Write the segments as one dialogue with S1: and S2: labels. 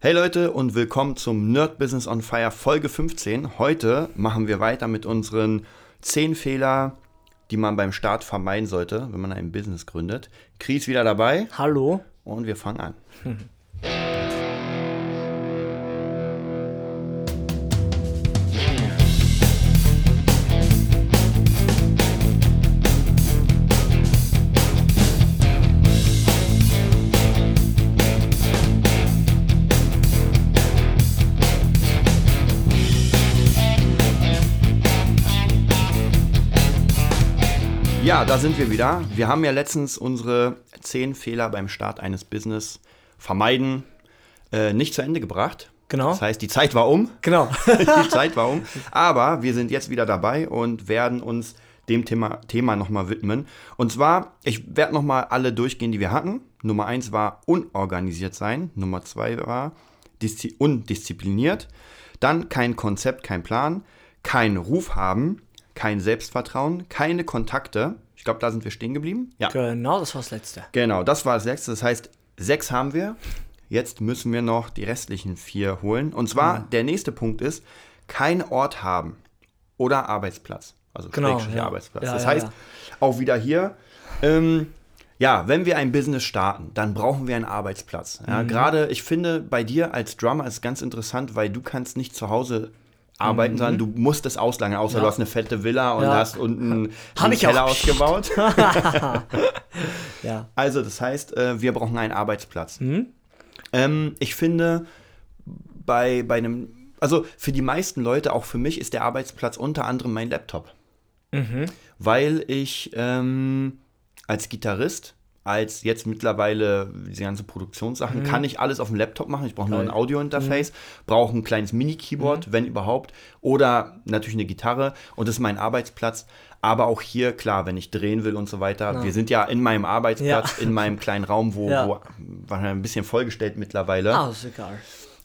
S1: Hey Leute und willkommen zum Nerd Business on Fire Folge 15. Heute machen wir weiter mit unseren 10 Fehler, die man beim Start vermeiden sollte, wenn man ein Business gründet. Chris wieder dabei
S2: Hallo.
S1: und wir fangen an. Ja, da sind wir wieder. Wir haben ja letztens unsere 10 Fehler beim Start eines Business vermeiden äh, nicht zu Ende gebracht.
S2: Genau.
S1: Das heißt, die Zeit war um.
S2: Genau.
S1: die Zeit war um. Aber wir sind jetzt wieder dabei und werden uns dem Thema, Thema nochmal widmen. Und zwar, ich werde nochmal alle durchgehen, die wir hatten. Nummer eins war unorganisiert sein. Nummer zwei war diszi undiszipliniert. Dann kein Konzept, kein Plan. Kein Ruf haben. Kein Selbstvertrauen. Keine Kontakte. Ich glaube, da sind wir stehen geblieben. Ja.
S2: genau, das war das letzte.
S1: Genau, das war das letzte. Das heißt, sechs haben wir. Jetzt müssen wir noch die restlichen vier holen. Und zwar, der nächste Punkt ist, kein Ort haben oder Arbeitsplatz. Also
S2: Genau, ja.
S1: Arbeitsplatz.
S2: Ja,
S1: das
S2: ja,
S1: heißt, auch wieder hier, ähm, ja, wenn wir ein Business starten, dann brauchen wir einen Arbeitsplatz. Ja,
S2: Mhm.
S1: Gerade, ich finde, bei dir als Drummer ist es ganz interessant, weil du kannst nicht zu Hause arbeiten, sondern du musst es auslagern, außer
S2: Mhm. Ja.
S1: du hast eine fette Villa und
S2: Ja.
S1: hast unten
S2: Hab
S1: einen
S2: ich auch.
S1: Keller ausgebaut.
S2: Ja.
S1: Also, das heißt, äh, wir brauchen einen Arbeitsplatz.
S2: Mhm.
S1: Ähm, ich finde, bei, bei einem, also für die meisten Leute, auch für mich, ist der Arbeitsplatz unter anderem mein Laptop.
S2: Mhm.
S1: Weil ich ähm, als Gitarrist, als jetzt mittlerweile diese ganzen Produktionssachen, kann ich alles auf dem Laptop machen. Ich brauche nur ein. Audio-Interface, brauche ein kleines Mini-Keyboard, wenn überhaupt, oder natürlich eine Gitarre und das ist mein Arbeitsplatz. Aber auch hier, klar, wenn ich drehen will und so weiter. Wir sind ja in meinem Arbeitsplatz, in meinem kleinen Raum, wo,
S2: Ja.
S1: wo war ein bisschen vollgestellt mittlerweile.
S2: Ah, ist egal.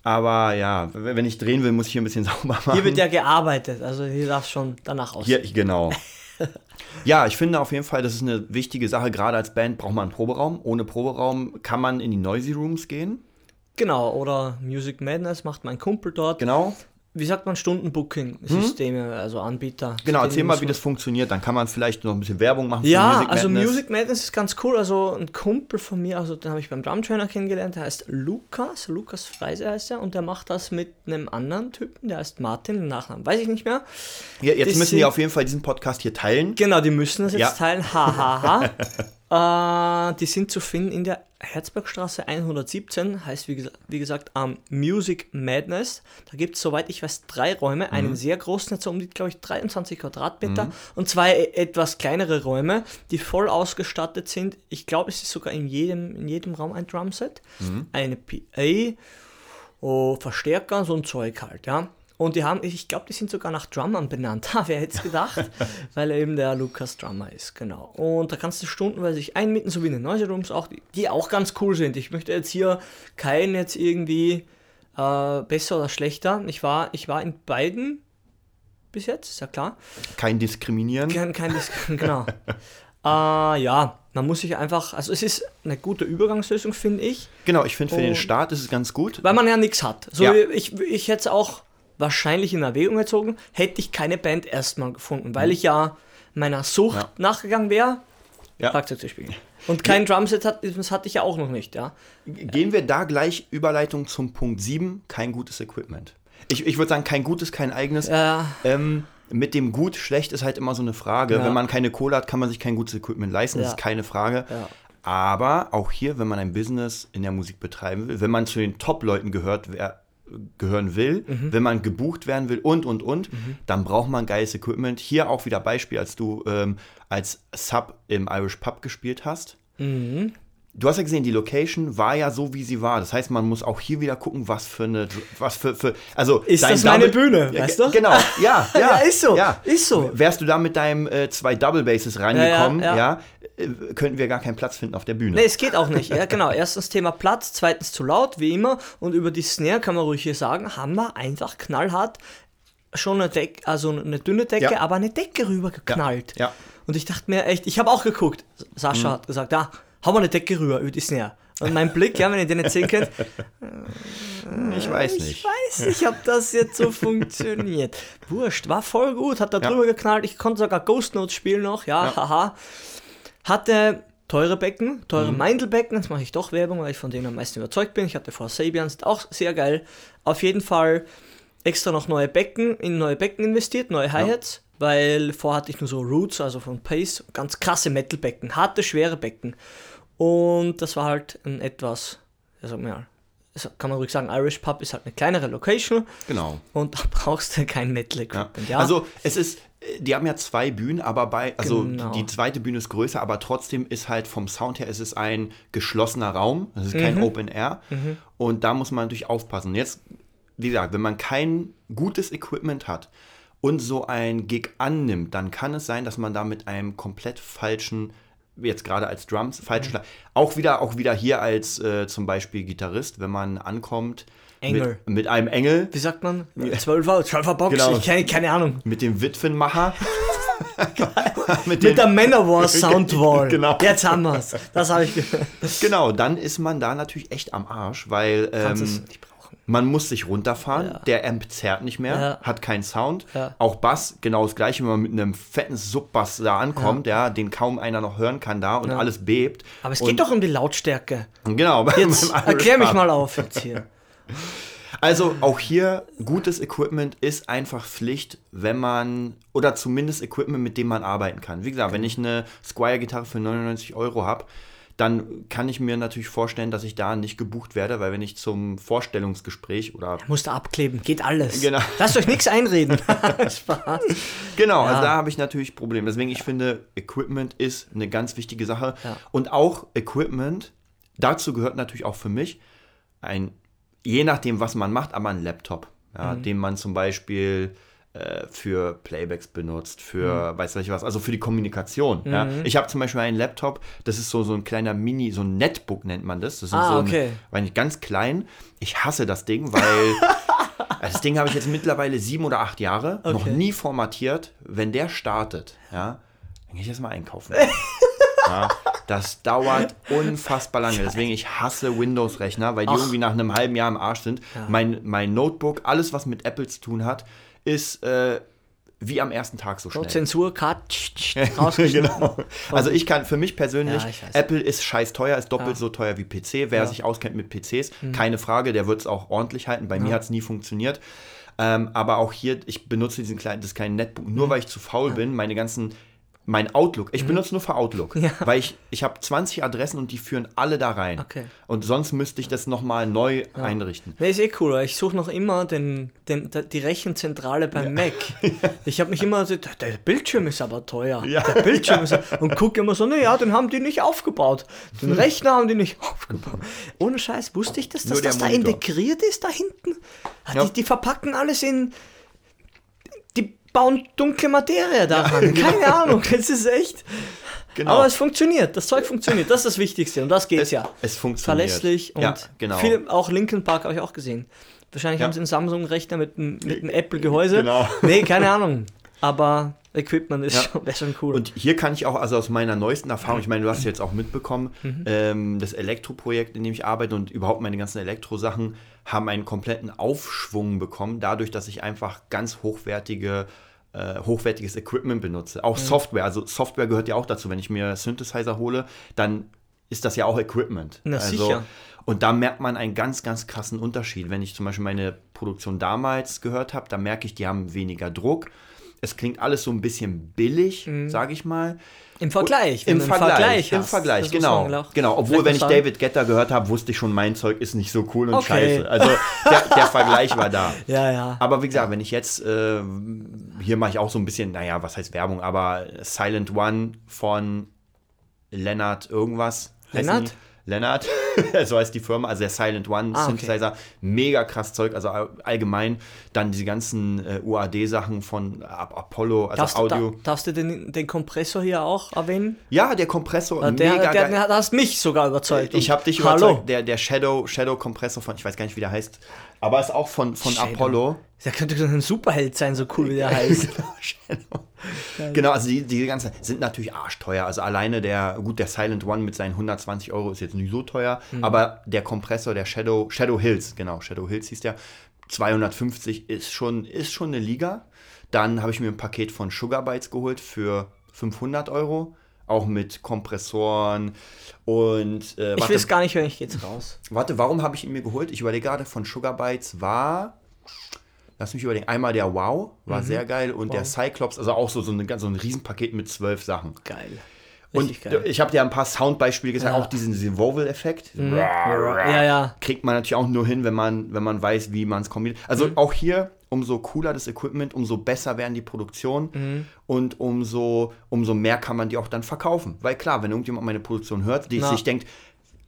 S1: Aber ja, wenn ich drehen will, muss ich hier ein bisschen sauber machen.
S2: Hier wird ja gearbeitet, also hier darf schon danach aus.
S1: Hier, genau. ja, ich finde auf jeden Fall, das ist eine wichtige Sache. Gerade als Band braucht man einen Proberaum. Ohne Proberaum kann man in die Noisy Rooms gehen.
S2: Genau, oder Music Madness macht mein Kumpel dort.
S1: Genau.
S2: Wie sagt man Stundenbooking-Systeme, also Anbieter.
S1: Hm? Genau, erzähl mal, wie das funktioniert. Dann kann man vielleicht noch ein bisschen Werbung machen
S2: Ja,
S1: Music
S2: also
S1: Madness.
S2: Music Madness ist ganz cool. Also ein Kumpel von mir, also den habe ich beim Drum Trainer kennengelernt, der heißt Lukas, Lukas Freise heißt er, und der macht das mit einem anderen Typen, der heißt Martin, den Nachnamen weiß ich nicht mehr.
S1: Ja, jetzt
S2: Das
S1: müssen
S2: sind-
S1: auf jeden Fall diesen Podcast hier teilen.
S2: Genau, die müssen das jetzt
S1: Ja.
S2: teilen. Hahaha. äh, die sind zu finden in der Herzbergstraße 117, heißt wie, gesa wie gesagt ähm, Music Madness. Da gibt es, soweit ich weiß, drei Räume.
S1: Mhm.
S2: Einen sehr großen, so um die, glaube ich, 23 Quadratmeter und zwei e- etwas kleinere Räume, die voll ausgestattet sind. Ich glaube, es ist sogar in jedem, in jedem Raum ein Drumset,
S1: Mhm.
S2: eine PA, oh, Verstärker, so ein Zeug halt, ja. Und die haben, ich glaube, die sind sogar nach Drummern benannt. Ha, wer hätte es gedacht? Weil er eben der Lukas Drummer ist, genau. Und da kannst du stundenweise sich einmieten, so wie in den Noise Rooms auch, die, die auch ganz cool sind. Ich möchte jetzt hier keinen jetzt irgendwie äh, besser oder schlechter. Ich war, ich war in beiden bis jetzt, ist ja klar.
S1: Kein Diskriminieren.
S2: Kein, kein Dis genau. äh, ja, man muss sich einfach, also es ist eine gute Übergangslösung, finde ich.
S1: Genau, ich finde für den
S2: Und-
S1: Start ist es ganz gut.
S2: Weil man ja nichts hat. So,
S1: Ja.
S2: ich, ich hätte es auch wahrscheinlich in Erwägung gezogen, hätte ich keine Band erstmal gefunden, weil ich ja meiner Sucht
S1: Mhm. Ja.
S2: nachgegangen wäre,
S1: Ja.
S2: Schlagzeug zu spielen. Und kein Drumset hat, das hatte ich ja auch noch nicht, ja.
S1: Gehen wir da gleich Überleitung zum Punkt 7, kein gutes Equipment. Ich, ich würde sagen, kein gutes, kein eigenes.
S2: Ja,
S1: Ähm, mit dem gut, schlecht ist halt immer so eine Frage.
S2: Ja.
S1: Wenn man keine Kohle hat, kann man sich kein gutes Equipment leisten, das
S2: Ja.
S1: ist keine Frage.
S2: Ja.
S1: Aber auch hier, wenn man ein Business in der Musik betreiben will, wenn man zu den Top-Leuten gehört, wer, gehören will,
S2: Mhm.
S1: wenn man gebucht werden will und, und, und, dann braucht man geiles Equipment. Hier auch wieder Beispiel, als du ähm, als Sub im Irish Pub gespielt hast.
S2: Mhm.
S1: Du hast ja gesehen, die Location war ja so, wie sie war. Das heißt, man muss auch hier wieder gucken, was für eine, was für, für also
S2: Ist das meine
S1: Double-
S2: Bühne,
S1: Ja,
S2: weißt du?
S1: Genau, ja, ja,
S2: Ja, ist so,
S1: ja.
S2: ist so.
S1: Wärst du da mit deinem äh, zwei Double Basses reingekommen, ja,
S2: Ja,
S1: äh, könnten wir gar keinen Platz finden auf der Bühne.
S2: Nee, es geht auch nicht. Ja, genau. Erstens Thema Platz, zweitens zu laut, wie immer. Und über die Snare kann man ruhig hier sagen, haben wir einfach knallhart schon eine Decke, also eine dünne Decke, aber eine Decke rübergeknallt.
S1: Ja, ja.
S2: Und ich dachte mir echt, ich habe auch geguckt. Sascha hat gesagt, ja, hau mal eine Decke rüber über die Snare. Und mein Blick, ja, wenn ihr den nicht sehen könnt,
S1: Ich weiß
S2: Ich
S1: nicht.
S2: weiß nicht, ob das jetzt so funktioniert. Wurscht, war voll gut, hat da
S1: Ja.
S2: drüber geknallt. Ich konnte sogar Ghost Notes spielen noch, ja,
S1: Ja.
S2: haha. Hatte teure Becken, teure
S1: Mhm.
S2: Meindl-Becken, jetzt mache ich doch Werbung, weil ich von denen am meisten überzeugt bin. Ich hatte vor Sabian, sind auch sehr geil. Auf jeden Fall extra noch neue Becken, in neue Becken investiert, neue Hi-Hats, weil vorher hatte ich nur so Roots, also von Pace, ganz krasse Metal-Becken, harte, schwere Becken. Und das war halt ein etwas, also ja, das kann man ruhig sagen, Irish Pub ist halt eine kleinere Location
S1: Genau.
S2: und da brauchst du kein Metal
S1: Ja.
S2: Equipment. Ja.
S1: Also es ist, die haben ja zwei Bühnen, aber bei, also
S2: Genau.
S1: die, zweite Bühne ist größer, aber trotzdem ist halt vom Sound her, es ist ein geschlossener Raum, es ist
S2: Mhm.
S1: kein Open Air und da muss man natürlich aufpassen. Und jetzt, wie gesagt, wenn man kein gutes Equipment hat und so ein Gig annimmt, dann kann es sein, dass man da mit einem komplett falschen jetzt gerade als Drums, falschen
S2: Mhm.
S1: Schlag, auch wieder, auch wieder hier als äh, zum Beispiel Gitarrist, wenn man ankommt
S2: Engel.
S1: Mit, mit einem Engel,
S2: Wie sagt man? 12er, 12er Box,
S1: Genau.
S2: ich keine, keine Ahnung.
S1: mit dem Witwenmacher. mit
S2: Mit der Manowar Soundwall.
S1: Genau.
S2: Jetzt haben wir's. Das habe ich gehört.
S1: Genau, dann ist man da natürlich echt am Arsch, weil
S2: Kannst
S1: ähm,
S2: es brauchen.
S1: Man muss sich runterfahren,
S2: Ja.
S1: der Amp zerrt nicht mehr,
S2: Ja.
S1: hat keinen Sound.
S2: Ja.
S1: Auch Bass, genau das gleiche, wenn man mit einem fetten Subbass da ankommt, ja. den kaum einer noch hören kann da und alles bebt.
S2: Aber es
S1: und,
S2: geht doch um die Lautstärke.
S1: Genau,
S2: Jetzt erklär mich mal auf jetzt hier.
S1: Also auch hier, gutes Equipment ist einfach Pflicht, wenn man, oder zumindest Equipment, mit dem man arbeiten kann. Wie gesagt, wenn ich eine Squire-Gitarre für 99 Euro habe, dann kann ich mir natürlich vorstellen, dass ich da nicht gebucht werde, weil wenn ich zum Vorstellungsgespräch oder
S2: Musst du abkleben, geht alles.
S1: Genau.
S2: Lasst euch nichts einreden. Spaß.
S1: Genau,
S2: Ja.
S1: also da habe ich natürlich Probleme. Deswegen, ich finde, Equipment ist eine ganz wichtige Sache.
S2: Ja.
S1: Und auch Equipment, dazu gehört natürlich auch für mich ein, je nachdem, was man macht, aber ein Laptop, ja,
S2: Mhm.
S1: den man zum Beispiel äh, für Playbacks benutzt, für
S2: Mhm.
S1: weiß ich was, also für die Kommunikation. Ja. Ich habe zum Beispiel einen Laptop, das ist so, so ein kleiner Mini, so ein Netbook nennt man das. Das ist
S2: Ah,
S1: so ein,
S2: okay.
S1: weil nicht ganz klein. Ich hasse das Ding, weil das Ding habe ich jetzt mittlerweile sieben oder acht Jahre, noch
S2: Okay.
S1: nie formatiert. Wenn der startet, ja, dann gehe ich erstmal einkaufen. ja, das dauert unfassbar lange. Deswegen, ich hasse Windows-Rechner, weil die
S2: Ach.
S1: irgendwie nach einem halben Jahr im Arsch sind. Mein, mein Notebook, alles, was mit Apple zu tun hat, ist äh, wie am ersten Tag so
S2: So,
S1: schnell.
S2: Zensur, Cut,
S1: genau. Also ich kann für mich persönlich,
S2: Ja.
S1: Apple ist scheiß teuer, ist doppelt
S2: Ja.
S1: so teuer wie PC. Wer
S2: Ja. Mhm.
S1: sich auskennt mit PCs, keine Frage, der wird es auch ordentlich halten. Bei mir hat es nie funktioniert. Ähm, aber auch hier, ich benutze diesen kleinen, das kleine Netbook,
S2: Mhm.
S1: nur weil ich zu faul bin, meine ganzen, mein Outlook, ich benutze nur für Outlook,
S2: Ja.
S1: weil ich, ich habe 20 Adressen und die führen alle da rein.
S2: Okay.
S1: Und sonst müsste ich das nochmal neu einrichten.
S2: Nee, ist eh cool. weil Ich suche noch immer den, den, die Rechenzentrale beim Mac. Ich habe mich immer so, der, der Bildschirm ist aber teuer.
S1: Ja.
S2: Der Bildschirm ist und gucke immer so, naja, den haben die nicht aufgebaut. Den Rechner haben die nicht aufgebaut. Ohne Scheiß, wusste ich das, dass
S1: der
S2: das da integriert ist da hinten? Ah,
S1: Ja.
S2: Die, die verpacken alles in. Bauen dunkle Materie daran. Keine Ahnung, es ist echt.
S1: Genau.
S2: Aber es funktioniert, das Zeug funktioniert, das ist das Wichtigste und das geht's
S1: es,
S2: ja
S1: es funktioniert.
S2: verlässlich und
S1: ja, genau.
S2: viele, auch Linkin Park habe ich auch gesehen. Wahrscheinlich
S1: Ja.
S2: haben sie einen Samsung-Rechner mit, einem- mit einem Apple-Gehäuse.
S1: Genau.
S2: Nee, keine Ahnung. Aber Equipment ist
S1: Ja.
S2: schon, wäre schon cool.
S1: Und hier kann ich auch, also aus meiner neuesten Erfahrung, ich meine, du hast jetzt auch mitbekommen,
S2: Mhm.
S1: ähm, das Elektroprojekt, in dem ich arbeite und überhaupt meine ganzen Elektrosachen haben einen kompletten Aufschwung bekommen, dadurch, dass ich einfach ganz hochwertige äh, hochwertiges Equipment benutze.
S2: Mhm.
S1: Auch Software, also Software gehört ja auch dazu. Wenn ich mir Synthesizer hole, dann ist das ja auch Equipment.
S2: Na,
S1: also,
S2: sicher.
S1: Und da merkt man einen ganz, ganz krassen Unterschied. Wenn ich zum Beispiel meine Produktion damals gehört habe, da merke ich, die haben weniger Druck. Es klingt alles so ein bisschen billig, sage ich mal.
S2: Im Vergleich.
S1: Im
S2: einen
S1: Vergleich, im. Vergleich, genau. Genau, obwohl, wenn ich. David Getter gehört habe, wusste ich schon, mein Zeug ist nicht so cool und
S2: Okay.
S1: scheiße. Also der, der Vergleich war da.
S2: Ja, ja.
S1: Aber wie gesagt, wenn ich jetzt, äh, hier mache ich auch so ein bisschen, naja, was heißt Werbung, aber Silent One von Lennart irgendwas.
S2: Lennart?
S1: Die? Lennart, so heißt die Firma, also der Silent One
S2: Ah, okay.
S1: Synthesizer, mega krass Zeug, also all- allgemein dann diese ganzen äh, UAD-Sachen von Ap- Apollo, also
S2: Darfst, du,
S1: Audio.
S2: da, darfst du den, den Kompressor hier auch erwähnen?
S1: ja, der Kompressor,
S2: Der, der,
S1: mega
S2: der, der hast mich sogar überzeugt.
S1: Ich habe dich
S2: Hallo.
S1: überzeugt, der, der Shadow, Shadow Kompressor von, ich weiß gar nicht, wie der heißt, aber ist auch von, von
S2: Shadow.
S1: Apollo.
S2: Der könnte so ein Superheld sein, so cool wie der heißt.
S1: Genau, also die, die ganzen sind natürlich arschteuer. Also alleine der, gut, der Silent One mit seinen 120 Euro ist jetzt nicht so teuer,
S2: Mhm.
S1: aber der Kompressor, der Shadow, Shadow Hills, genau, Shadow Hills hieß der, 250 ist schon, ist schon eine Liga. Dann habe ich mir ein Paket von Sugar Bytes geholt für 500 Euro, auch mit Kompressoren und äh,
S2: Ich
S1: warte,
S2: will es gar nicht hören, ich jetzt raus.
S1: warte, warum habe ich ihn mir geholt? Ich überlege gerade, von Sugar Bytes war, lass mich überlegen, einmal der Wow, war
S2: Mhm.
S1: sehr geil und der Cyclops, also auch so, so, eine, so ein Riesenpaket mit zwölf Sachen.
S2: Geil.
S1: Und
S2: geil.
S1: ich habe dir ein paar Soundbeispiele gesagt,
S2: Ja. Mhm.
S1: auch diesen, diesen Vowel-Effekt.
S2: Ja, ja.
S1: Kriegt man natürlich auch nur hin, wenn man, wenn man weiß, wie man es kombiniert. Also
S2: Mhm.
S1: auch hier, umso cooler das Equipment, umso besser werden die Produktionen
S2: Mhm.
S1: und umso, umso mehr kann man die auch dann verkaufen. Weil klar, wenn irgendjemand meine Produktion hört, die
S2: Na.
S1: sich denkt,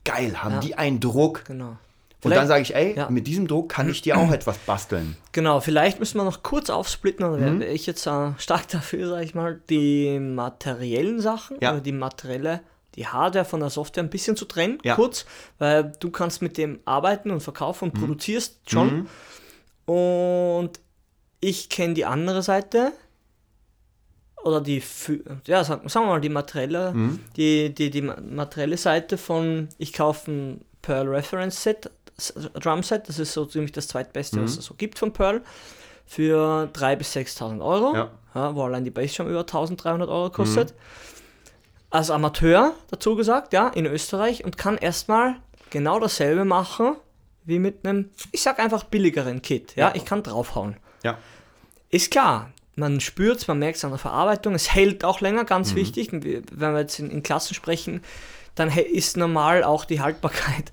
S1: geil, haben
S2: Ja.
S1: die einen Druck.
S2: Genau.
S1: Und dann sage ich, ey,
S2: Ja.
S1: mit diesem Druck kann ich dir auch etwas basteln.
S2: Genau, vielleicht müssen wir noch kurz aufsplitten, oder
S1: Mhm.
S2: wäre ich jetzt äh, stark dafür, sage ich mal, die materiellen Sachen,
S1: Ja.
S2: oder die materielle, die Hardware von der Software ein bisschen zu trennen,
S1: Ja.
S2: kurz, weil du kannst mit dem arbeiten und verkaufen
S1: Mhm.
S2: und produzierst schon. Und ich kenne die andere Seite, oder die, ja, sagen, wir mal, die materielle,
S1: Mhm.
S2: die, die, die ma- materielle Seite von, ich kaufe ein Pearl Reference Set, Drum Set, das ist so ziemlich das zweitbeste, was es so gibt von Pearl, für 3.000 bis 6.000 Euro,
S1: Ja.
S2: wo allein die Bassdrum über 1.300 Euro kostet. Als Amateur, dazu gesagt, ja, in Österreich. Und kann erstmal genau dasselbe machen wie mit einem, ich sag einfach billigeren Kit, ja,
S1: Ja.
S2: ich kann draufhauen.
S1: Ja.
S2: Ist klar, man spürt es, man merkt es an der Verarbeitung, es hält auch länger, ganz wichtig. Und wir- Wenn wir jetzt in, in Klassen sprechen, dann ist normal auch die Haltbarkeit,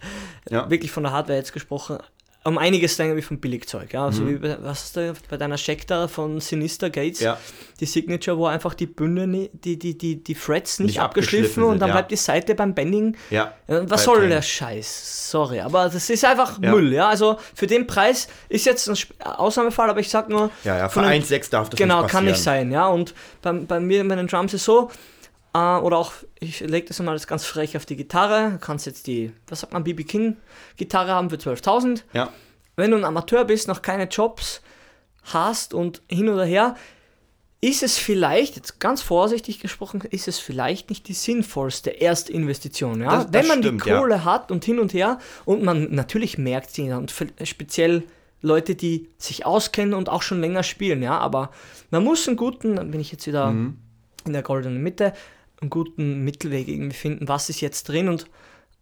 S1: Ja.
S2: wirklich von der Hardware jetzt gesprochen, um einiges länger wie vom Billigzeug. Ja? Also wie bei, was ist da bei deiner Check da von Sinister Gates,
S1: Ja.
S2: die Signature, wo einfach die Bünde, nie- die, die, die, die Frets nicht,
S1: Nicht
S2: abgeschliffen,
S1: abgeschliffen
S2: und
S1: sind,
S2: dann
S1: ja.
S2: bleibt die Seite beim Bending
S1: Ja.
S2: ja, was soll der Scheiß? Sorry, aber das ist einfach. Müll, ja. Also für den Preis ist jetzt ein Sp- Ausnahmefall, aber ich sag nur.
S1: Ja, ja, für
S2: von den-
S1: 1,6 darf das
S2: Genau,
S1: nicht
S2: kann nicht sein, ja. Und bei, bei mir, bei den Drums ist so, äh, oder auch, ich lege das mal jetzt ganz frech auf die Gitarre, du kannst jetzt die, was sagt man, BB King Gitarre haben für 12.000.
S1: Ja.
S2: Wenn du ein Amateur bist, noch keine Jobs hast und hin oder her, ist es vielleicht, jetzt ganz vorsichtig gesprochen, ist es vielleicht nicht die sinnvollste Erstinvestition. Ja?
S1: Das- das
S2: Wenn man
S1: stimmt,
S2: die
S1: ja.
S2: Kohle hat und hin und her und man natürlich merkt sie und speziell Leute, die sich auskennen und auch schon länger spielen, ja, aber man muss einen guten, dann bin ich jetzt wieder
S1: Mhm.
S2: in der goldenen Mitte, einen guten Mittelweg irgendwie finden, was ist jetzt drin und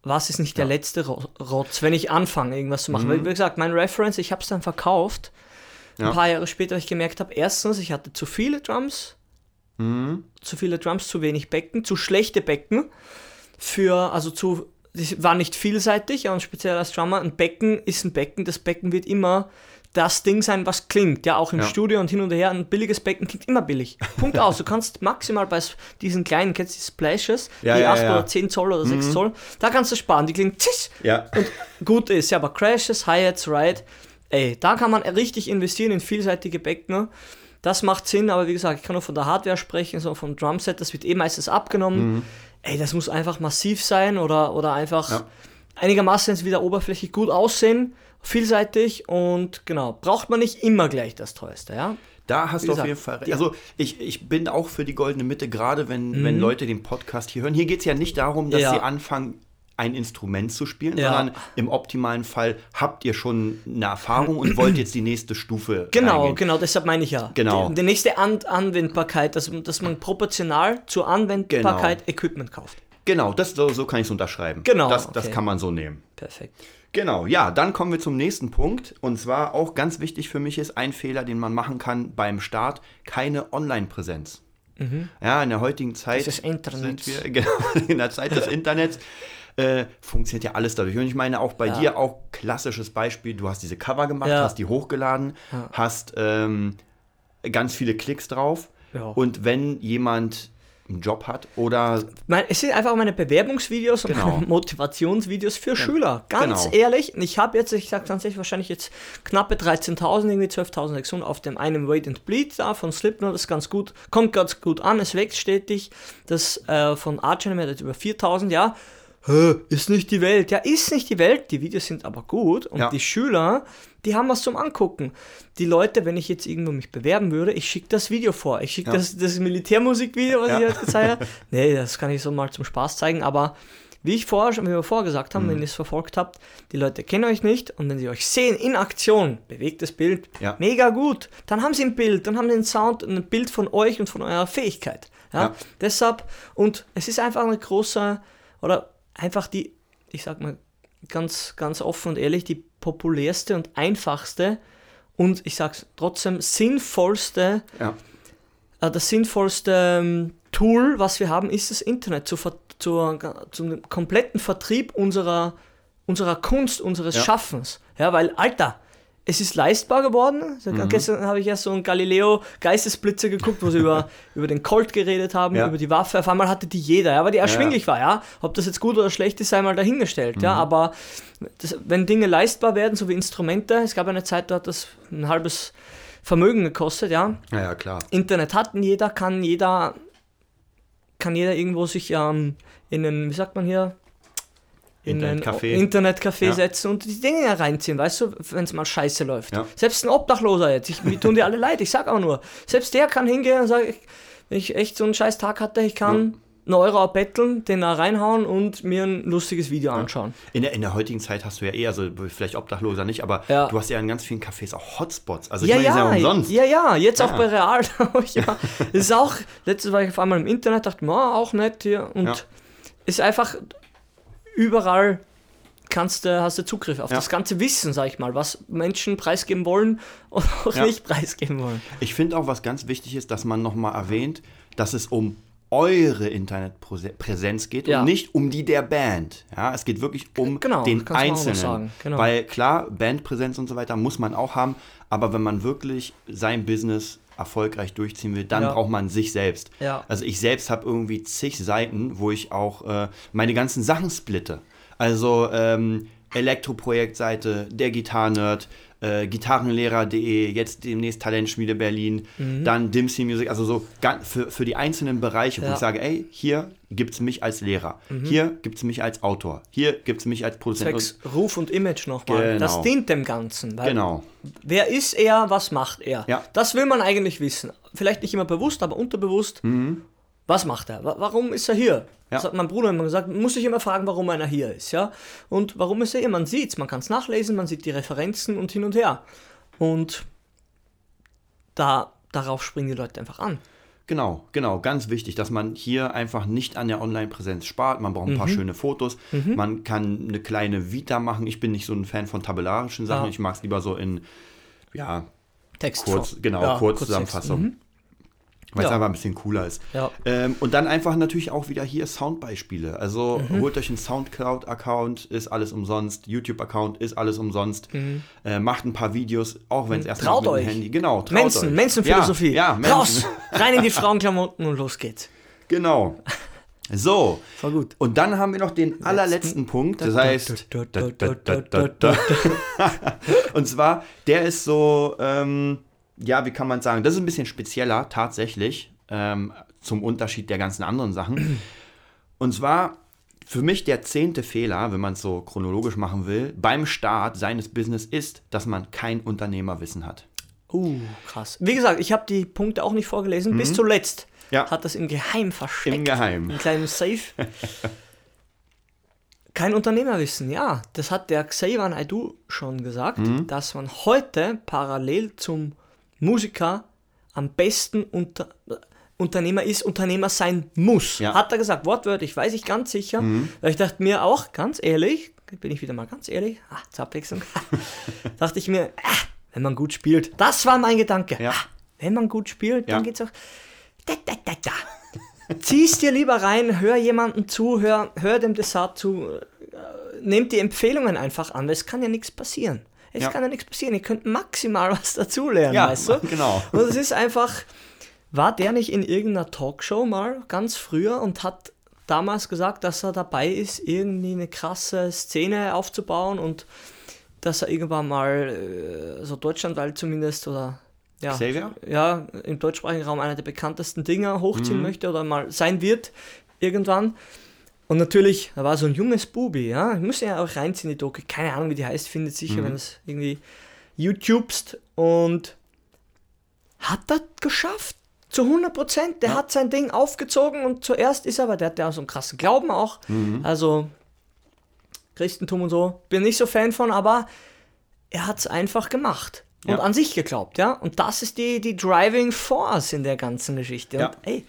S2: was ist nicht der letzte Ro- Rotz, wenn ich anfange, irgendwas zu machen.
S1: Mhm.
S2: Weil, wie gesagt, mein Reference, ich habe es dann verkauft.
S1: Ja.
S2: Ein paar Jahre später, weil ich gemerkt habe, erstens, ich hatte zu viele Drums,
S1: Mhm.
S2: zu viele Drums, zu wenig Becken, zu schlechte Becken für, also zu, das war nicht vielseitig und speziell als Drummer, ein Becken ist ein Becken, das Becken wird immer das Ding sein, was klingt, ja, auch im
S1: Ja.
S2: Studio und hin und her, ein billiges Becken klingt immer billig. Punkt aus, du kannst maximal bei diesen kleinen, kennst du die Splashes,
S1: Ja,
S2: die
S1: ja,
S2: 8
S1: ja.
S2: oder 10 Zoll oder 6 Zoll, da kannst du sparen, die klingen zisch,
S1: Ja.
S2: gut ist, ja, aber Crashes, Hi-Hats, Ride, ey, da kann man richtig investieren in vielseitige Becken. Das macht Sinn, aber wie gesagt, ich kann nur von der Hardware sprechen, so vom Drumset, das wird eh meistens abgenommen. Ey, das muss einfach massiv sein oder, oder einfach einigermaßen wieder oberflächlich gut aussehen, vielseitig und genau, braucht man nicht immer gleich das teuerste, ja?
S1: Da hast
S2: Wie
S1: du auf
S2: gesagt,
S1: jeden Fall recht. Also ich, ich bin auch für die goldene Mitte, gerade wenn,
S2: Mhm.
S1: wenn Leute den Podcast hier hören. Hier geht es ja nicht darum, dass
S2: Ja.
S1: sie anfangen, ein Instrument zu spielen,
S2: Ja.
S1: sondern im optimalen Fall habt ihr schon eine Erfahrung und wollt jetzt die nächste Stufe
S2: Genau,
S1: reingehen.
S2: genau, deshalb meine ich ja.
S1: Genau.
S2: Die, die nächste An Anwendbarkeit, dass, dass man proportional zur Anwendbarkeit Equipment kauft.
S1: Genau, das, so, so kann ich es unterschreiben.
S2: Genau,
S1: Das, das
S2: okay.
S1: kann man so nehmen.
S2: Perfekt.
S1: Genau, ja, dann kommen wir zum nächsten Punkt. Und zwar auch ganz wichtig für mich ist ein Fehler, den man machen kann beim Start, keine Online-Präsenz. Ja, in der heutigen Zeit
S2: Des Internets.
S1: sind wir, genau, in der Zeit des Internets äh, funktioniert ja alles dadurch. Und ich meine auch bei
S2: Ja.
S1: dir auch klassisches Beispiel, du hast diese Cover gemacht,
S2: Ja.
S1: hast die hochgeladen, hast ähm, ganz viele Klicks drauf.
S2: Ja.
S1: Und wenn jemand einen Job hat oder
S2: es sind einfach meine Bewerbungsvideos und
S1: Genau.
S2: meine Motivationsvideos für Schüler. Ganz
S1: genau.
S2: ehrlich, ich habe jetzt, ich sage tatsächlich wahrscheinlich jetzt knappe 13.000, irgendwie 12.600 auf dem einen Wait and Bleed da von Slipknot, das ist ganz gut, kommt ganz gut an, es wächst stetig. Das äh, von Arch Enemy hat jetzt über 4.000, ja. Ist nicht die Welt. Ja, ist nicht die Welt. Die Videos sind aber gut und
S1: Ja.
S2: die Schüler, die haben was zum Angucken. Die Leute, wenn ich jetzt irgendwo mich bewerben würde, ich schicke das Video vor. Ich schicke
S1: Ja.
S2: das, das Militärmusikvideo, was
S1: Ja.
S2: ich jetzt gezeigt habe. Nee, das kann ich so mal zum Spaß zeigen, aber wie ich vorher schon, wie wir vorher gesagt haben, wenn ihr es verfolgt habt, die Leute kennen euch nicht und wenn sie euch sehen in Aktion, bewegtes Bild,
S1: Ja.
S2: mega gut, dann haben sie ein Bild, dann haben sie einen Sound und ein Bild von euch und von eurer Fähigkeit. Ja?
S1: Ja.
S2: Deshalb, und es ist einfach eine große, oder einfach die, ich sag mal ganz, ganz offen und ehrlich, die populärste und einfachste und ich sag's trotzdem sinnvollste
S1: Ja.
S2: äh, das sinnvollste ähm, Tool, was wir haben, ist das Internet Ver- zur, zum kompletten Vertrieb unserer, unserer Kunst, unseres
S1: Ja.
S2: Schaffens. Ja, weil, Alter, es ist leistbar geworden. So,
S1: Mhm.
S2: Gestern habe ich erst so ein Galileo Geistesblitze geguckt, wo sie über, über den Colt geredet haben,
S1: Ja.
S2: über die Waffe. Auf einmal hatte die jeder, ja, weil die erschwinglich war, ja. Ob das jetzt gut oder schlecht ist, sei mal dahingestellt,
S1: Mhm.
S2: ja. Aber das, wenn Dinge leistbar werden, so wie Instrumente, es gab eine Zeit, da hat das ein halbes Vermögen gekostet, ja.
S1: Ja, ja, klar.
S2: Internet hat jeder, kann jeder, kann jeder irgendwo sich ähm, in einen, wie sagt man hier, in ein
S1: Internetcafé. Ja.
S2: setzen und die Dinge reinziehen, weißt du, wenn es mal scheiße läuft.
S1: Ja.
S2: Selbst ein Obdachloser jetzt, ich, mir tun die alle leid, ich sag auch nur, selbst der kann hingehen und sagen, ich, wenn ich echt so einen scheiß Tag hatte, ich kann einen Euro betteln, den da reinhauen und mir ein lustiges Video anschauen.
S1: In der, in der heutigen Zeit hast du ja eher, also vielleicht Obdachloser nicht, aber
S2: Ja.
S1: du hast ja in ganz vielen Cafés auch Hotspots. Also ich
S2: Ja,
S1: meine,
S2: ja,
S1: ja umsonst.
S2: ja, ja, jetzt auch
S1: Ja.
S2: bei Real. ja, das ist auch, letztes war ich auf einmal im Internet, dachte mir, oh, auch nett hier. Und
S1: Ja.
S2: ist einfach überall kannst du, hast du Zugriff auf
S1: Ja.
S2: das ganze Wissen, sag ich mal, was Menschen preisgeben wollen und auch
S1: Ja.
S2: nicht preisgeben wollen.
S1: Ich finde auch, was ganz wichtig ist, dass man nochmal erwähnt, dass es um eure Internetpräsenz geht
S2: Ja.
S1: und nicht um die der Band. Ja, es geht wirklich um
S2: Genau,
S1: den Einzelnen.
S2: sagen, genau.
S1: Weil klar, Bandpräsenz und so weiter muss man auch haben, aber wenn man wirklich sein Business erfolgreich durchziehen will, dann
S2: Ja.
S1: braucht man sich selbst.
S2: Ja.
S1: Also ich selbst habe irgendwie zig Seiten, wo ich auch äh, meine ganzen Sachen splitte. Also ähm, Elektroprojektseite, der Gitarrenerd, äh, Gitarrenlehrer.de, jetzt demnächst Talentschmiede Berlin, dann Dimsy Music, also so für, für die einzelnen Bereiche, wo
S2: Ja.
S1: ich sage, ey, hier gibt es mich als Lehrer, hier gibt es mich als Autor, hier gibt es mich als Produzent.
S2: Zwecks Ruf und Image nochmal.
S1: Genau.
S2: Das dient dem Ganzen.
S1: Genau,
S2: Wer ist er, was macht er?
S1: Ja.
S2: Das will man eigentlich wissen. Vielleicht nicht immer bewusst, aber unterbewusst. Was macht er? Wa- Warum ist er hier?
S1: Mhm. Ja.
S2: Das hat mein Bruder immer gesagt, man muss sich immer fragen, warum einer hier ist. Ja? Und warum ist er hier? Man sieht es, man kann es nachlesen, man sieht die Referenzen und hin und her. Und da, darauf springen die Leute einfach an.
S1: Genau, genau, ganz wichtig, dass man hier einfach nicht an der Online-Präsenz spart. Man braucht ein paar
S2: Mhm.
S1: schöne Fotos. Man kann eine kleine Vita machen. Ich bin nicht so ein Fan von tabellarischen Sachen.
S2: Ja.
S1: Ich mag es lieber so in, ja,
S2: Text.
S1: kurz, genau,
S2: Ja,
S1: Kurzzusammenfassung.
S2: Kurztext.
S1: Weil es
S2: Ja.
S1: einfach ein bisschen cooler ist.
S2: Ja.
S1: Ähm, und dann einfach natürlich auch wieder hier Soundbeispiele. Also
S2: Mhm.
S1: holt euch einen Soundcloud-Account, ist alles umsonst. YouTube-Account ist alles umsonst. Äh, macht ein paar Videos, auch wenn es erst
S2: Mhm. Traut
S1: mit dem
S2: euch.
S1: Handy. Genau, traut
S2: Mensen,
S1: euch.
S2: Menschenphilosophie.
S1: Ja, ja Mensen.
S2: Raus! Rein in die Frauenklamotten und los geht's.
S1: Genau. So.
S2: War gut.
S1: Und dann haben wir noch den allerletzten Punkt, das
S2: Da,
S1: heißt, und zwar, der ist so, ähm, ja, wie kann man sagen, das ist ein bisschen spezieller tatsächlich ähm, zum Unterschied der ganzen anderen Sachen. Und zwar für mich der zehnte Fehler, wenn man es so chronologisch machen will, beim Start seines Business ist, dass man kein Unternehmerwissen hat.
S2: Uh, krass. Wie gesagt, ich habe die Punkte auch nicht vorgelesen. Bis zuletzt
S1: Mhm. Ja.
S2: hat das im Geheim versteckt.
S1: Im Geheim.
S2: Im kleinen Safe. Kein Unternehmerwissen, ja. Das hat der Xavier Naidu schon gesagt,
S1: Mhm.
S2: dass man heute parallel zum Musiker am besten unter, Unternehmer ist, Unternehmer sein muss.
S1: Ja. Mhm.
S2: Hat er gesagt, wortwörtlich, weiß ich ganz sicher. Weil ich dachte mir auch, ganz ehrlich, bin ich wieder mal ganz ehrlich, ah, zur Abwechslung, dachte ich mir, ah, wenn man gut spielt, das war mein Gedanke.
S1: Ja.
S2: Ah, wenn man gut spielt, dann
S1: Ja.
S2: geht's auch. Da, da, da, da. Zieh's dir lieber rein, hör jemanden zu, hör, hör dem Dessert zu, äh, nehmt die Empfehlungen einfach an, weil es kann ja nichts passieren. Es
S1: Ja.
S2: kann ja nichts passieren, ihr könnt maximal was dazulernen,
S1: Ja,
S2: weißt du?
S1: genau.
S2: Und es ist einfach, war der nicht in irgendeiner Talkshow mal ganz früher und hat damals gesagt, dass er dabei ist, irgendwie eine krasse Szene aufzubauen und dass er irgendwann mal äh, so deutschlandweit zumindest oder ja,
S1: Xavier?
S2: ja, im deutschsprachigen Raum einer der bekanntesten Dinger hochziehen
S1: Mhm.
S2: möchte oder mal sein wird irgendwann. Und natürlich, da war so ein junges Bubi, ja, ich muss ja auch reinziehen, die Doku, keine Ahnung, wie die heißt, findet sicher,
S1: Mhm.
S2: wenn es irgendwie YouTubest und hat das geschafft. Zu 100 Prozent. Der hat sein Ding aufgezogen und zuerst ist er, aber der hat ja so einen krassen Glauben auch.
S1: Mhm.
S2: Also Christentum und so. Bin nicht so Fan von, aber er hat es einfach gemacht. Und
S1: Ja.
S2: an sich geglaubt, ja. Und das ist die, die Driving Force in der ganzen Geschichte.
S1: Ja.
S2: Und ey,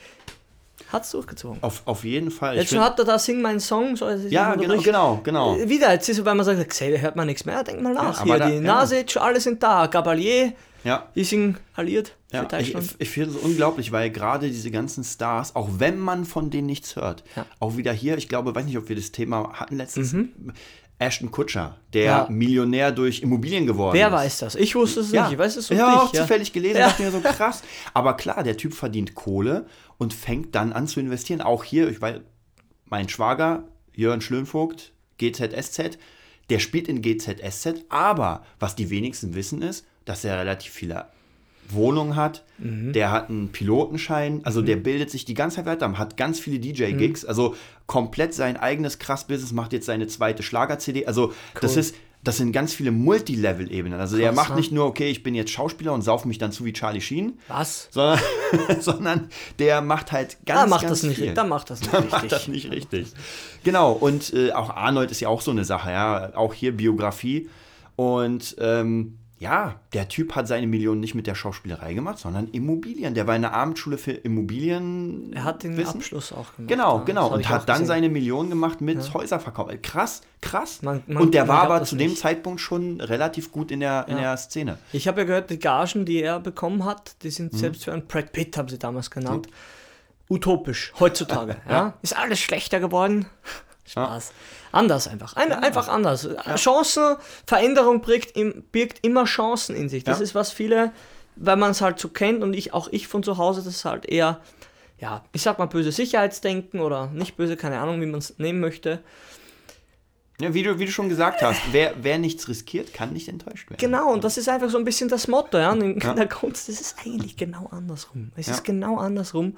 S2: hat's durchgezogen.
S1: Auf, auf jeden Fall. Ich
S2: Jetzt schon hat er da Sing meinen Song. So, es ist
S1: ja, genau, genau, genau.
S2: Wieder, jetzt ist es, weil man sagt, Xavier hört man nichts mehr. Denk mal nach.
S1: aber
S2: Hier,
S1: da-
S2: die
S1: ja.
S2: Nasic, alle sind da. Gabalier,
S1: Ja.
S2: die sind alliert für
S1: Ja, ich,
S2: Deutschland.
S1: ich finde es unglaublich, weil gerade diese ganzen Stars, auch wenn man von denen nichts hört,
S2: Ja.
S1: auch wieder hier, ich glaube, weiß nicht, ob wir das Thema hatten letztens, Ashton Kutscher, der.
S2: Ja.
S1: Millionär durch Immobilien geworden
S2: Wer
S1: ist.
S2: weiß das? Ich wusste es
S1: Ja,
S2: nicht. Ich weiß es so
S1: ja, auch
S2: nicht. Ja.
S1: zufällig gelesen,
S2: Ja.
S1: dachte mir so krass. Aber klar, der Typ verdient Kohle und fängt dann an zu investieren. Auch hier, ich weiß, mein Schwager, Jörn Schlönvogt, GZSZ, der spielt in GZSZ, aber was die wenigsten wissen ist, dass er relativ viele Wohnungen hat,
S2: Mhm.
S1: der hat einen Pilotenschein, also der bildet sich die ganze Zeit weiter, hat ganz viele
S2: Mhm.
S1: DJ-Gigs, also komplett sein eigenes krass Business, macht jetzt seine zweite Schlager-CD, also das
S2: Cool.
S1: ist, das sind ganz viele Multilevel-Ebenen, also der macht
S2: ne?
S1: nicht nur, okay, ich bin jetzt Schauspieler und sauf mich dann zu wie Charlie Sheen,
S2: Was?
S1: sondern, sondern der macht halt ganz,
S2: Da macht
S1: ganz
S2: das nicht,
S1: viel.
S2: da macht das nicht
S1: macht das
S2: richtig.
S1: nicht richtig. Genau, und äh, auch Arnold ist ja auch so eine Sache, ja. Auch hier Biografie. Und ähm, ja, der Typ hat seine Millionen nicht mit der Schauspielerei gemacht, sondern Immobilien. Der war in der Abendschule für Immobilien.
S2: Er hat den
S1: Wissen.
S2: Abschluss auch gemacht.
S1: Genau,
S2: ja.
S1: genau. Und hat dann
S2: gesehen.
S1: seine Millionen gemacht mit Häuserverkauf. Äh, Krass, krass.
S2: Man- man-
S1: und der war aber zu dem
S2: nicht.
S1: Zeitpunkt schon relativ gut in der, in
S2: Ja.
S1: der Szene.
S2: Ich habe ja gehört, die Gagen, die er bekommen hat, die
S1: Mhm.
S2: sind selbst für einen Brad Pitt, haben sie damals genannt, utopisch, heutzutage. ja. Ist alles schlechter geworden. Spaß. Anders einfach. Ein, Einfach anders. Chancen, Veränderung birgt, birgt immer Chancen in sich. Das
S1: Ja.
S2: ist, was viele, weil man es halt so kennt und ich, auch ich von zu Hause, das ist halt eher, ja, ich sag mal böse Sicherheitsdenken oder nicht böse, keine Ahnung, wie man es nehmen möchte.
S1: Ja, wie, du, wie du schon gesagt hast, wer, wer nichts riskiert, kann nicht enttäuscht werden.
S2: Genau, und das ist einfach so ein bisschen das Motto, ja. In
S1: Ja.
S2: der Kunst ist es eigentlich genau andersrum. Es
S1: Ja.
S2: ist genau andersrum.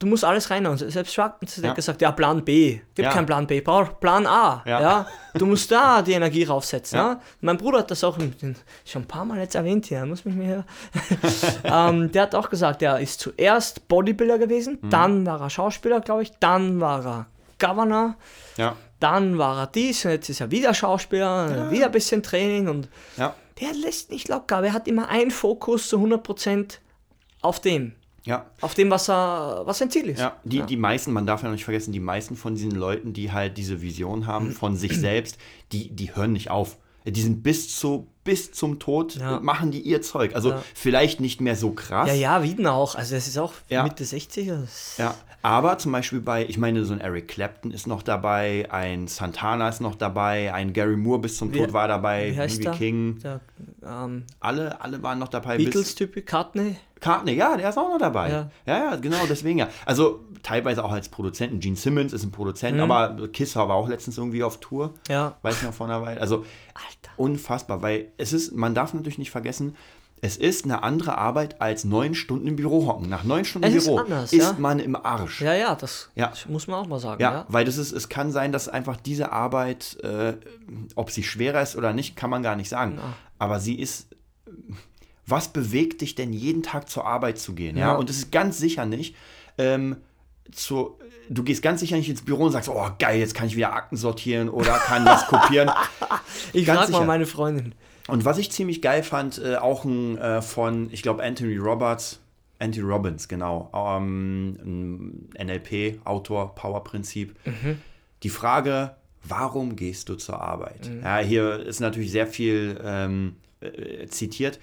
S2: Du musst alles reinhauen. Selbst Schwarzenegger
S1: Ja.
S2: hat gesagt, ja, Plan B. Gibt
S1: Ja.
S2: keinen Plan B, brauch Plan A.
S1: Ja.
S2: Ja. Du musst da die Energie raufsetzen.
S1: Ja.
S2: Mein Bruder hat das auch schon ein paar Mal jetzt erwähnt hier, muss mich mir ähm, Der hat auch gesagt, er ist zuerst Bodybuilder gewesen,
S1: Mhm.
S2: dann war er Schauspieler, glaube ich, dann war er Governor,
S1: Ja,
S2: dann war er dies und jetzt ist er wieder Schauspieler, wieder ein bisschen Training und
S1: ja,
S2: der lässt nicht locker, aber er hat immer einen Fokus zu 100% auf dem,
S1: ja.
S2: auf dem, was, er, was sein Ziel ist.
S1: Ja, die, die meisten, man darf ja noch nicht vergessen, die meisten von diesen Leuten, die halt diese Vision haben von sich selbst, die, die hören nicht auf. Die sind bis, zu, bis zum Tod,
S2: Ja.
S1: machen die ihr Zeug. Also
S2: Ja.
S1: vielleicht nicht mehr so krass.
S2: ja, ja, Wieden auch. Also es ist auch
S1: Ja.
S2: Mitte 60. das-
S1: Ja, aber zum Beispiel bei, ich meine, so ein Eric Clapton ist noch dabei, ein Santana ist noch dabei, ein Gary Moore bis zum
S2: Wie-
S1: Tod war dabei,
S2: Wie
S1: B.B. King,
S2: Der ähm,
S1: alle, alle waren noch dabei.
S2: Beatles-Typ, Cartney.
S1: Cartney, ja, der ist auch noch dabei. Ja.
S2: Ja.
S1: ja, genau, deswegen ja. Also teilweise auch als Produzenten. Gene Simmons ist ein Produzent,
S2: Mhm.
S1: aber Kiss war auch letztens irgendwie auf Tour.
S2: Ja.
S1: Weiß ich noch vor einer Weile. Also
S2: Alter.
S1: unfassbar, weil es ist, man darf natürlich nicht vergessen, es ist eine andere Arbeit als neun Stunden im Büro hocken. Nach neun Stunden im
S2: ist
S1: Büro
S2: anders,
S1: ist
S2: ja.
S1: man im Arsch.
S2: Ja, ja, das
S1: Ja.
S2: muss man auch mal sagen.
S1: Ja,
S2: Ja,
S1: weil das ist, es kann sein, dass einfach diese Arbeit, äh, ob sie schwerer ist oder nicht, kann man gar nicht sagen.
S2: Na.
S1: Aber sie ist, was bewegt dich denn jeden Tag zur Arbeit zu gehen? Ja, und es ist ganz sicher nicht, ähm, zu, du gehst ganz sicher nicht ins Büro und sagst, oh geil, jetzt kann ich wieder Akten sortieren oder kann was kopieren.
S2: Ich
S1: Ganz
S2: frage mal meine Freundin.
S1: Und was ich ziemlich geil fand, äh, auch ein äh, von, ich glaube, Anthony Roberts, Anthony Robbins, genau, ähm, ein NLP-Autor, Power-Prinzip. Die Frage, warum gehst du zur Arbeit? Ja, hier ist natürlich sehr viel ähm, äh, zitiert.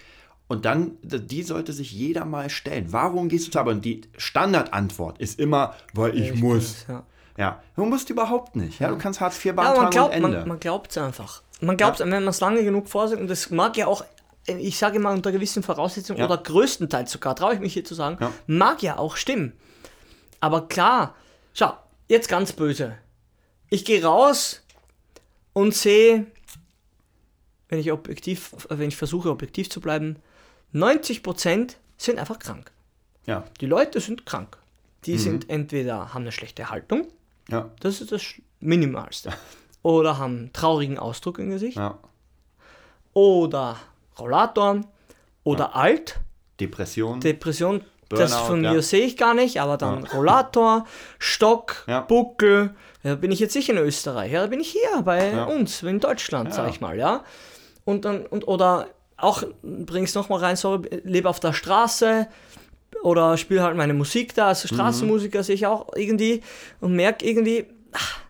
S1: Und dann, die sollte sich jeder mal stellen. Warum gehst du zur Arbeit? Und die Standardantwort ist immer, weil ich, muss.
S2: Ja.
S1: Ja, du musst überhaupt nicht. Ja, du kannst Hartz IV
S2: Ja,
S1: beantragen
S2: man glaubt
S1: und Ende.
S2: man, man glaubt's einfach. Man glaubt wenn man es lange genug vorsieht, und das mag ja auch, ich sage mal unter gewissen Voraussetzungen
S1: Ja.
S2: oder größtenteils sogar, traue ich mich hier zu sagen,
S1: Ja.
S2: mag ja auch stimmen. Aber klar, schau, jetzt ganz böse. Ich gehe raus und sehe, wenn ich objektiv, wenn ich versuche objektiv zu bleiben, 90% sind einfach krank.
S1: ja,
S2: Die Leute sind krank.
S1: Mhm.
S2: Die sind entweder haben eine schlechte Haltung,
S1: ja,
S2: das ist das Minimalste. Oder haben einen traurigen Ausdruck im Gesicht.
S1: ja.
S2: oder Rollator oder alt.
S1: Depression.
S2: Depression, das
S1: Burnout,
S2: von
S1: ja.
S2: mir sehe ich gar nicht, aber dann Rollator, Stock,
S1: Ja.
S2: Buckel. Ja, bin ich jetzt nicht in Österreich, ja, da bin ich hier bei
S1: Ja.
S2: uns, in Deutschland, sag
S1: Ja.
S2: ich mal, ja. Und dann, und, oder auch, bring's noch mal rein, sorry, lebe auf der Straße oder spiele halt meine Musik da, als
S1: Mhm.
S2: Straßenmusiker sehe ich auch irgendwie und merke irgendwie, ach,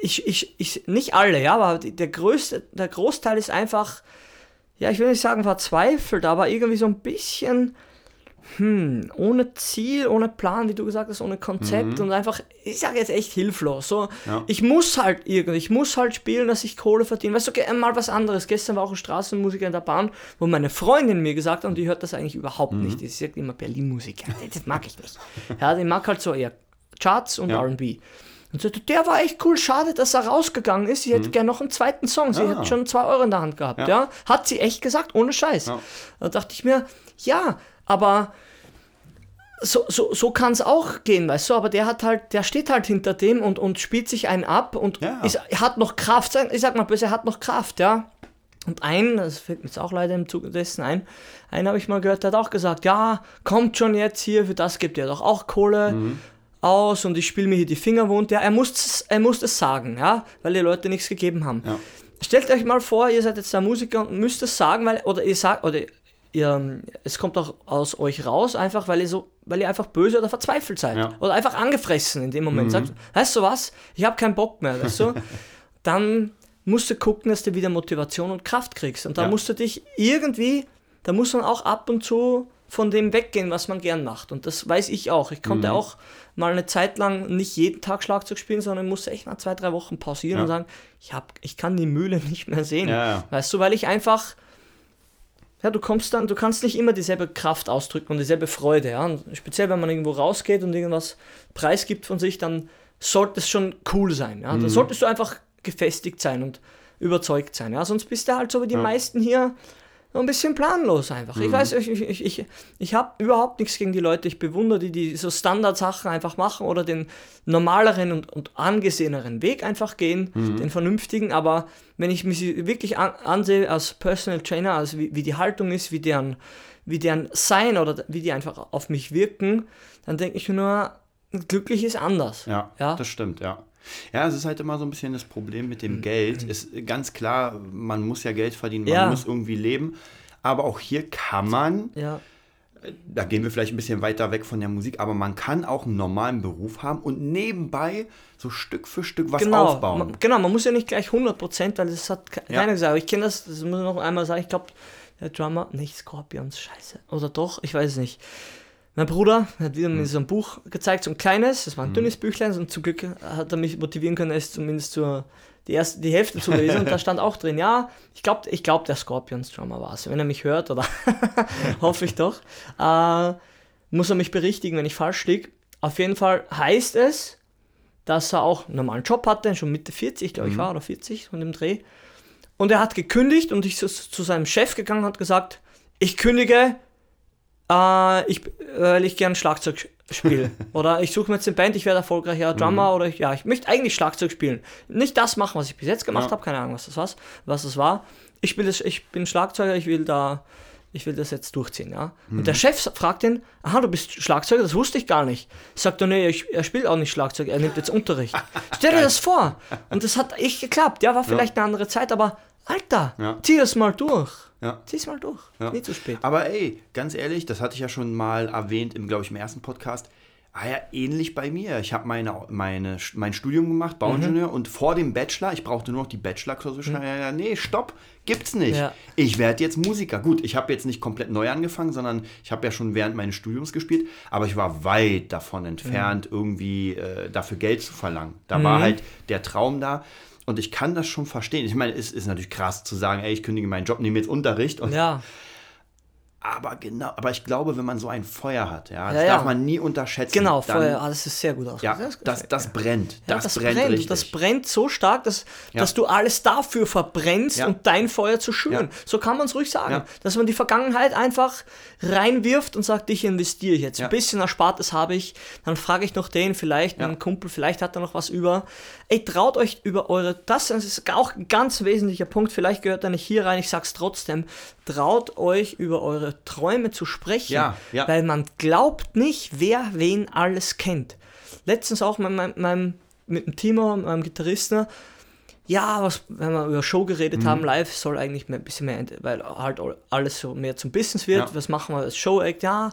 S2: ich, ich, ich, nicht alle, ja, aber der größte, der Großteil ist einfach, ja, ich will nicht sagen verzweifelt, aber irgendwie so ein bisschen, hm, ohne Ziel, ohne Plan, wie du gesagt hast, ohne Konzept und einfach, ich sage jetzt echt hilflos. So,
S1: Mhm. Ja.
S2: ich muss halt irgendwie, ich muss halt spielen, dass ich Kohle verdiene. Weißt du, okay, mal was anderes. Gestern war auch ein Straßenmusiker in der Bahn, wo meine Freundin mir gesagt hat, und die hört das eigentlich überhaupt
S1: Mhm.
S2: nicht. Die sagt immer Berlin-Musik. Ja, das mag ich nicht. Ja, die mag halt so eher Charts und
S1: Ja.
S2: RB. Und sagte, der war echt cool, schade, dass er rausgegangen ist. Sie hätte gerne noch einen zweiten Song. Sie
S1: Mhm. Ah.
S2: hätte schon zwei Euro in der Hand gehabt. Ja.
S1: Ja.
S2: Hat sie echt gesagt, ohne Scheiß.
S1: Ja.
S2: Da dachte ich mir, ja, aber so, so, so kann es auch gehen, weißt du, aber der hat halt, der steht halt hinter dem und, und spielt sich einen ab und
S1: Ja.
S2: ist, hat noch Kraft, ich sag mal böse, er hat noch Kraft, ja. Und ein, das fällt mir jetzt auch leider im Zuge dessen ein, einen habe ich mal gehört, der hat auch gesagt, ja, kommt schon jetzt hier, für das gibt er doch auch Kohle aus und ich spiele mir hier die Finger wund. Ja, er muss, er muss es sagen, ja, weil die Leute nichts gegeben haben.
S1: Ja.
S2: Stellt euch mal vor, ihr seid jetzt der Musiker und müsst es sagen, weil, oder ihr sagt, oder ihr, es kommt auch aus euch raus, einfach weil ihr so, weil ihr einfach böse oder verzweifelt seid.
S1: Ja.
S2: Oder einfach angefressen in dem Moment. Sagt, weißt du was, ich habe keinen Bock mehr, weißt du? Dann musst du gucken, dass du wieder Motivation und Kraft kriegst. Und da
S1: Ja.
S2: musst du dich irgendwie, da muss man auch ab und zu von dem weggehen, was man gern macht. Und das weiß ich auch. Ich
S1: Mhm.
S2: konnte auch mal eine Zeit lang nicht jeden Tag Schlagzeug spielen, sondern musste echt mal zwei, drei Wochen pausieren
S1: Ja.
S2: und sagen, ich, hab, ich kann die Mühle nicht mehr sehen.
S1: Ja.
S2: Weißt du, weil ich einfach, ja, du kommst dann, du kannst nicht immer dieselbe Kraft ausdrücken und dieselbe Freude, ja. Und speziell, wenn man irgendwo rausgeht und irgendwas preisgibt von sich, dann sollte es schon cool sein, ja.
S1: Mhm.
S2: Da solltest du einfach gefestigt sein und überzeugt sein, ja. Sonst bist du halt so wie die meisten hier ein bisschen planlos einfach.
S1: Mhm.
S2: Ich weiß, ich, ich, ich, ich habe überhaupt nichts gegen die Leute. Ich bewundere die, die so Standardsachen einfach machen oder den normaleren und, und angeseheneren Weg einfach gehen,
S1: Mhm.
S2: den vernünftigen. Aber wenn ich mich wirklich an, ansehe als Personal Trainer, also wie, wie die Haltung ist, wie deren, wie deren Sein oder wie die einfach auf mich wirken, dann denke ich nur, glücklich ist anders.
S1: Ja,
S2: Ja.
S1: das stimmt, ja. Ja, es ist halt immer so ein bisschen das Problem mit dem Geld. Ist ganz klar, man muss ja Geld verdienen, man
S2: Ja.
S1: muss irgendwie leben. Aber auch hier kann man,
S2: Ja,
S1: da gehen wir vielleicht ein bisschen weiter weg von der Musik, aber man kann auch einen normalen Beruf haben und nebenbei so Stück für Stück was
S2: genau,
S1: aufbauen.
S2: Man, genau, man muss ja nicht gleich 100%, weil das hat ke-
S1: Ja.
S2: keiner gesagt. Aber ich kenne das, das muss ich noch einmal sagen, ich glaube, der Drummer, nicht Scorpions, scheiße. Oder doch, ich weiß es nicht. Mein Bruder hat wieder
S1: Hm.
S2: mir so ein Buch gezeigt, so ein kleines, das war ein
S1: Mhm.
S2: dünnes Büchlein und zum Glück hat er mich motivieren können, es zumindest zur, die, erste, die Hälfte zu lesen und da stand auch drin, ja, ich glaube, ich glaub, der Scorpions Drummer war es. Wenn er mich hört, oder hoffe ich doch, äh, muss er mich berichtigen, wenn ich falsch liege. Auf jeden Fall heißt es, dass er auch einen normalen Job hatte, schon Mitte 40, glaube ich, war, oder 40 von dem Dreh. Und er hat gekündigt und ich ist zu seinem Chef gegangen und hat gesagt, ich kündige, äh, ich, weil ich gern Schlagzeug spiele. oder ich suche mir jetzt eine Band, ich werde erfolgreicher Drummer oder ich, ja, ich möchte eigentlich Schlagzeug spielen. Nicht das machen, was ich bis jetzt gemacht
S1: Ja.
S2: habe, keine Ahnung, was das, was, was das war. Ich, spiele das, ich bin Schlagzeuger, ich will da, ich will das jetzt durchziehen, ja. Und der Chef fragt ihn, aha, du bist Schlagzeuger, das wusste ich gar nicht. Sagt er, nee, er spielt auch nicht Schlagzeug, er nimmt jetzt Unterricht. Stell dir das vor. Und das hat echt geklappt, ja, war vielleicht eine andere Zeit, aber Alter,
S1: Ja.
S2: zieh das mal durch.
S1: Ja.
S2: Zieh's mal durch.
S1: Ja.
S2: Nie zu spät.
S1: Aber ey, ganz ehrlich, das hatte ich ja schon mal erwähnt, im, glaube ich, im ersten Podcast. Ah ja, ähnlich bei mir. Ich habe meine, meine, mein Studium gemacht, Bauingenieur, und vor dem Bachelor, ich brauchte nur noch die Bachelor-Klausur schreiben. Ja, ja, nee, stopp, gibt's nicht.
S2: Ja.
S1: Ich werde jetzt Musiker. Gut, ich habe jetzt nicht komplett neu angefangen, sondern ich habe ja schon während meines Studiums gespielt, aber ich war weit davon entfernt, irgendwie äh, dafür Geld zu verlangen. Da war halt der Traum da. Und ich kann das schon verstehen. Ich meine, es ist natürlich krass zu sagen, ey, ich kündige meinen Job, nehme jetzt Unterricht und
S2: Ja,
S1: Aber genau, aber ich glaube, wenn man so ein Feuer hat, ja, das
S2: Ja, ja.
S1: darf man nie unterschätzen.
S2: Genau,
S1: dann,
S2: Feuer, ah, das ist sehr gut
S1: Ja,
S2: ausgedrückt.
S1: das, das brennt.
S2: Ja,
S1: Das,
S2: das,
S1: brennt,
S2: brennt,
S1: richtig.
S2: das brennt so stark, dass,
S1: Ja.
S2: dass du alles dafür verbrennst,
S1: Ja.
S2: um dein Feuer zu schüren.
S1: Ja.
S2: So kann man es ruhig sagen.
S1: Ja.
S2: Dass man die Vergangenheit einfach reinwirft und sagt, ich investiere jetzt.
S1: Ja.
S2: Ein bisschen Erspartes habe ich, dann frage ich noch den, vielleicht
S1: Ja.
S2: einen Kumpel, vielleicht hat er noch was über. Ey, traut euch über eure, das ist auch ein ganz wesentlicher Punkt, vielleicht gehört er nicht hier rein, ich sag's trotzdem, traut euch über eure Träume zu sprechen,
S1: Ja, ja.
S2: weil man glaubt nicht, wer wen alles kennt. Letztens auch mit meinem mit dem Timo, meinem Gitarristen, ja, was, wenn wir über Show geredet
S1: Mhm.
S2: haben, live soll eigentlich mehr, ein bisschen mehr, weil halt alles so mehr zum Business wird.
S1: Ja.
S2: Was machen wir als Show-Act? Ja,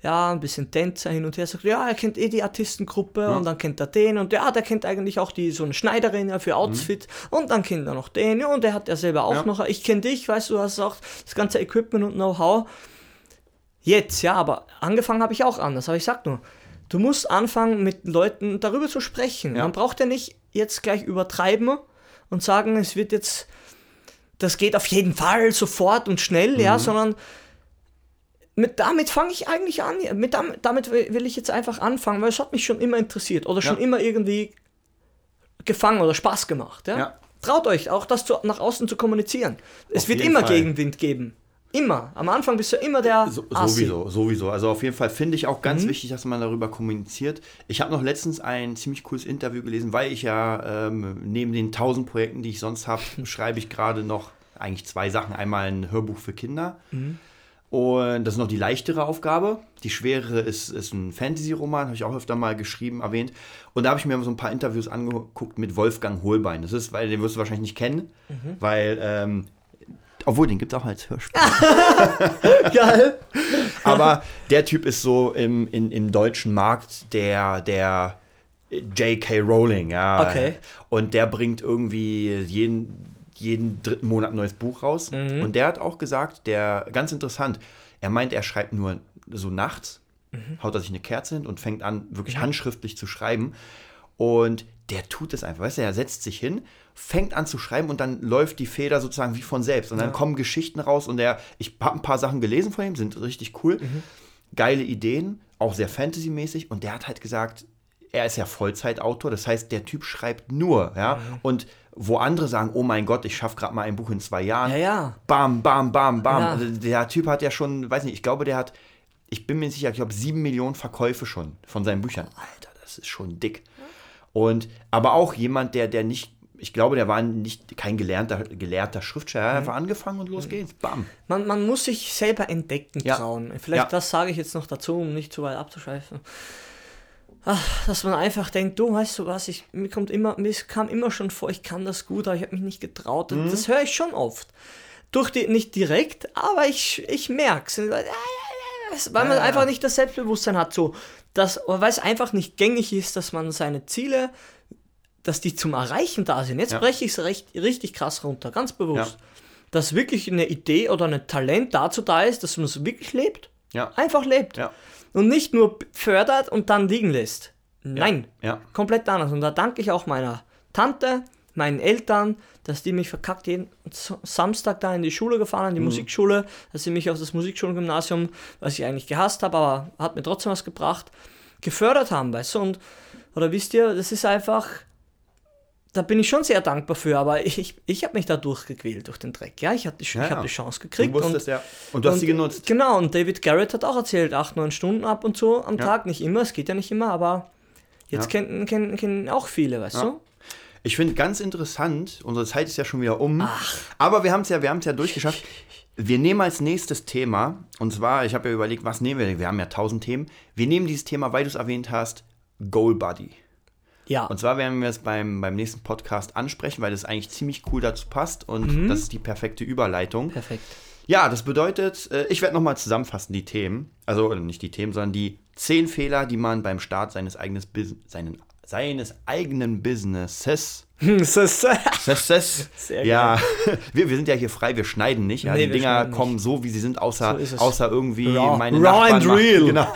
S2: ja, ein bisschen Tänzer hin und her. Sagt, ja, er kennt eh die Artistengruppe und dann kennt er den und ja, der kennt eigentlich auch die so eine Schneiderin ja, für Outfit und dann kennt er noch den ja, und der hat ja selber auch
S1: Mhm. Ja.
S2: noch. Ich kenne dich, weißt du, du hast auch das ganze Equipment und Know-how. Jetzt, ja, aber angefangen habe ich auch anders. Aber ich sag nur, du musst anfangen, mit Leuten darüber zu sprechen.
S1: Ja.
S2: Man braucht ja nicht jetzt gleich übertreiben und sagen, es wird jetzt, das geht auf jeden Fall sofort und schnell,
S1: Mhm.
S2: ja, sondern mit, damit fange ich eigentlich an. Mit, damit, damit will ich jetzt einfach anfangen, weil es hat mich schon immer interessiert oder schon
S1: Ja.
S2: immer irgendwie gefangen oder Spaß gemacht. Ja?
S1: Ja.
S2: Traut euch auch, das zu, nach außen zu kommunizieren. Es
S1: Auf
S2: wird immer
S1: Fall.
S2: Gegenwind geben. Immer. Am Anfang bist du immer der
S1: So, sowieso, sowieso. Also auf jeden Fall finde ich auch
S2: Mhm.
S1: ganz wichtig, dass man darüber kommuniziert. Ich habe noch letztens ein ziemlich cooles Interview gelesen, weil ich ja ähm, neben den tausend Projekten, die ich sonst habe, schreibe ich gerade noch eigentlich zwei Sachen. Einmal ein Hörbuch für Kinder.
S2: Mhm.
S1: Und das ist noch die leichtere Aufgabe. Die schwerere ist, ist ein Fantasy-Roman, habe ich auch öfter mal geschrieben, erwähnt. Und da habe ich mir so ein paar Interviews angeguckt mit Wolfgang Holbein. Das ist, weil den wirst du wahrscheinlich nicht kennen,
S2: Mhm.
S1: weil, ähm, obwohl, den gibt es auch als Hörspiel.
S2: Geil.
S1: Aber der Typ ist so im, in, im deutschen Markt der, der J.K. Rowling, ja.
S2: Okay.
S1: Und der bringt irgendwie jeden, jeden dritten Monat ein neues Buch raus.
S2: Mhm.
S1: Und der hat auch gesagt, der, ganz interessant, er meint, er schreibt nur so nachts,
S2: Mhm.
S1: haut er sich eine Kerze hin und fängt an, wirklich handschriftlich zu schreiben. Und der tut es einfach, weißt du, er setzt sich hin, fängt an zu schreiben und dann läuft die Feder sozusagen wie von selbst. Und dann kommen Geschichten raus und er, ich habe ein paar Sachen gelesen von ihm, sind richtig cool. Geile Ideen, auch sehr Fantasy-mäßig. Und der hat halt gesagt, er ist ja Vollzeitautor, das heißt, der Typ schreibt nur, ja. Und wo andere sagen, oh mein Gott, ich schaffe gerade mal ein Buch in zwei Jahren.
S2: Ja, ja.
S1: Bam, bam, bam, bam.
S2: Ja.
S1: Also der Typ hat ja schon, weiß nicht, ich glaube, der hat, ich bin mir sicher, ich glaube, sieben Millionen Verkäufe schon von seinen Büchern. Alter, das ist schon dick. Und, aber auch jemand, der, der nicht, ich glaube, der war nicht kein gelernter, gelehrter Schriftsteller, er hat einfach angefangen und los geht's. Bam.
S2: Man, man muss sich selber entdecken
S1: Ja.
S2: trauen. Vielleicht das sage ich jetzt noch dazu, um nicht zu weit abzuschweifen. Ach, dass man einfach denkt, du weißt du was, ich, mir kommt immer, mir kam immer schon vor, ich kann das gut, aber ich habe mich nicht getraut.
S1: Mhm.
S2: Das höre ich schon oft. Durch die, nicht direkt, aber ich, ich merke es. Weil man
S1: Ja,
S2: einfach nicht das Selbstbewusstsein hat, so, dass, weil es einfach nicht gängig ist, dass man seine Ziele, dass die zum Erreichen da sind. Jetzt
S1: Ja.
S2: breche ich es recht, richtig krass runter, ganz bewusst.
S1: Ja.
S2: Dass wirklich eine Idee oder ein Talent dazu da ist, dass man es wirklich lebt. Einfach lebt.
S1: Ja.
S2: Und nicht nur fördert und dann liegen lässt. Nein.
S1: Ja.
S2: Komplett anders. Und da danke ich auch meiner Tante, meinen Eltern, dass die mich verkackt jeden Samstag da in die Schule gefahren haben, die Musikschule, dass sie mich auf das Musikschulgymnasium, was ich eigentlich gehasst habe, aber hat mir trotzdem was gebracht, gefördert haben, weißt du? Und, oder wisst ihr, das ist einfach, da bin ich schon sehr dankbar für, aber ich, ich, ich habe mich da durchgequält durch den Dreck, ja, ich, hatte, ich
S1: Ja, ja.
S2: habe die Chance
S1: Du
S2: gekriegt.
S1: wusstest ja. Und du hast
S2: und-
S1: sie genutzt.
S2: Genau, und David Garrett hat auch erzählt, 8, 9 Stunden ab und zu am
S1: Ja.
S2: Tag, nicht immer, es geht ja nicht immer, aber jetzt
S1: Ja.
S2: kennen, kennen, kennen auch viele, weißt du?
S1: Ich finde ganz interessant, unsere Zeit ist ja schon wieder um, aber wir haben es ja, wir haben es ja durchgeschafft. Wir nehmen als nächstes Thema, und zwar, ich habe ja überlegt, was nehmen wir denn? Wir haben ja tausend Themen. Wir nehmen dieses Thema, weil du es erwähnt hast, Goal Buddy.
S2: Ja,
S1: Und zwar werden wir es beim, beim nächsten Podcast ansprechen, weil das eigentlich ziemlich cool dazu passt und
S2: Mhm.
S1: das ist die perfekte Überleitung.
S2: perfekt.
S1: Ja, das bedeutet, äh, ich werde nochmal zusammenfassen, die Themen. Also nicht die Themen, sondern die zehn Fehler, die man beim Start seines, eigenes seinen, seines eigenen Businesses Success.
S2: Sehr
S1: ja, wir, wir sind ja hier frei, wir schneiden nicht. Ja,
S2: Nee,
S1: die Dinger kommen so, wie sie sind, außer,
S2: So
S1: außer irgendwie
S2: Raw.
S1: meine
S2: Raw
S1: Nachbarn.
S2: and
S1: machen-
S2: real.
S1: Genau.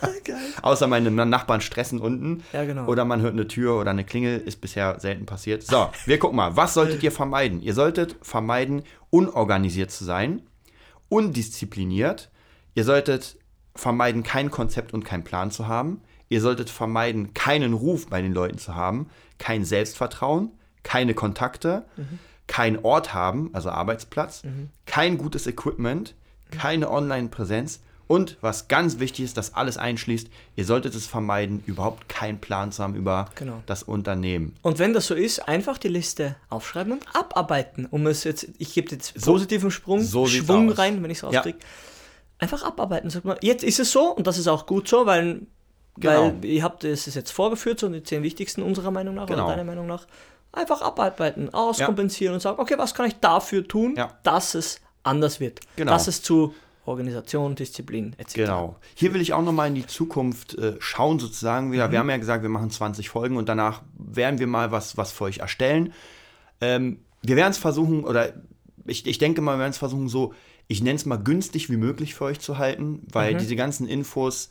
S1: außer meine Nachbarn stressen unten.
S2: Ja, genau.
S1: Oder man hört eine Tür oder eine Klingel, ist bisher selten passiert. So, wir gucken mal, was solltet ihr vermeiden? Ihr solltet vermeiden, unorganisiert zu sein undiszipliniert. Ihr solltet vermeiden, kein Konzept und keinen Plan zu haben. Ihr solltet vermeiden, keinen Ruf bei den Leuten zu haben, kein Selbstvertrauen, keine Kontakte, mhm. keinen Ort haben, also Arbeitsplatz, mhm. kein gutes Equipment, keine Online-Präsenz und was ganz wichtig ist, das alles einschließt, ihr solltet es vermeiden, überhaupt keinen Plan zu haben über genau. das Unternehmen.
S2: Und wenn das so ist, einfach die Liste aufschreiben und abarbeiten. Um es jetzt, ich gebe jetzt positiven Sprung,
S1: so
S2: Schwung rein, wenn ich es rauskriege. Ja. Einfach abarbeiten. Sagt man, jetzt ist es so und das ist auch gut so, weil, genau. weil ihr habt es jetzt vorgeführt, so die zehn wichtigsten unserer Meinung nach genau. oder deiner Meinung nach. Einfach abarbeiten, auskompensieren ja. und sagen, okay, was kann ich dafür tun, ja. dass es anders wird. Genau. Dass es zu Organisation, Disziplin etc.
S1: Genau. Hier will ich auch nochmal in die Zukunft äh, schauen, sozusagen. Wir, mhm. wir haben ja gesagt, wir machen 20 Folgen und danach werden wir mal was, was für euch erstellen. Ähm, wir werden es versuchen, oder ich, ich denke mal, wir werden es versuchen, so, ich nenne es mal günstig wie möglich für euch zu halten, weil mhm. diese ganzen Infos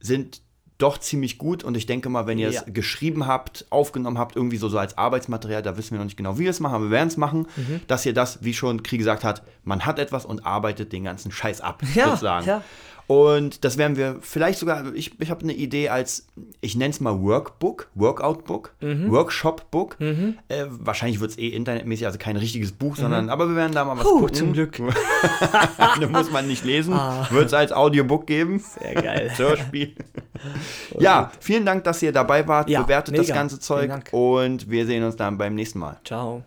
S1: sind doch ziemlich gut und ich denke mal, wenn ihr ja. es geschrieben habt, aufgenommen habt, irgendwie so, so als Arbeitsmaterial, da wissen wir noch nicht genau, wie wir es machen, aber wir werden es machen, mhm. dass ihr das, wie schon Krieg gesagt hat, man hat etwas und arbeitet den ganzen Scheiß ab, ja, sozusagen. Ja. Und das werden wir vielleicht sogar, ich, ich habe eine Idee als, ich nenne es mal Workbook, Workout-Book, mhm. Workshop-Book. Mhm. Äh, wahrscheinlich wird es eh internetmäßig, also kein richtiges Buch, mhm. sondern, aber wir werden da mal was
S2: Puh, gucken. zum Glück.
S1: da muss man nicht lesen. Ah. Wird es als Audiobook geben.
S2: Sehr geil.
S1: Hörspiel. ja, vielen Dank, dass ihr dabei wart. Ja, Bewertet mega. das ganze Zeug und wir sehen uns dann beim nächsten Mal.
S2: Ciao.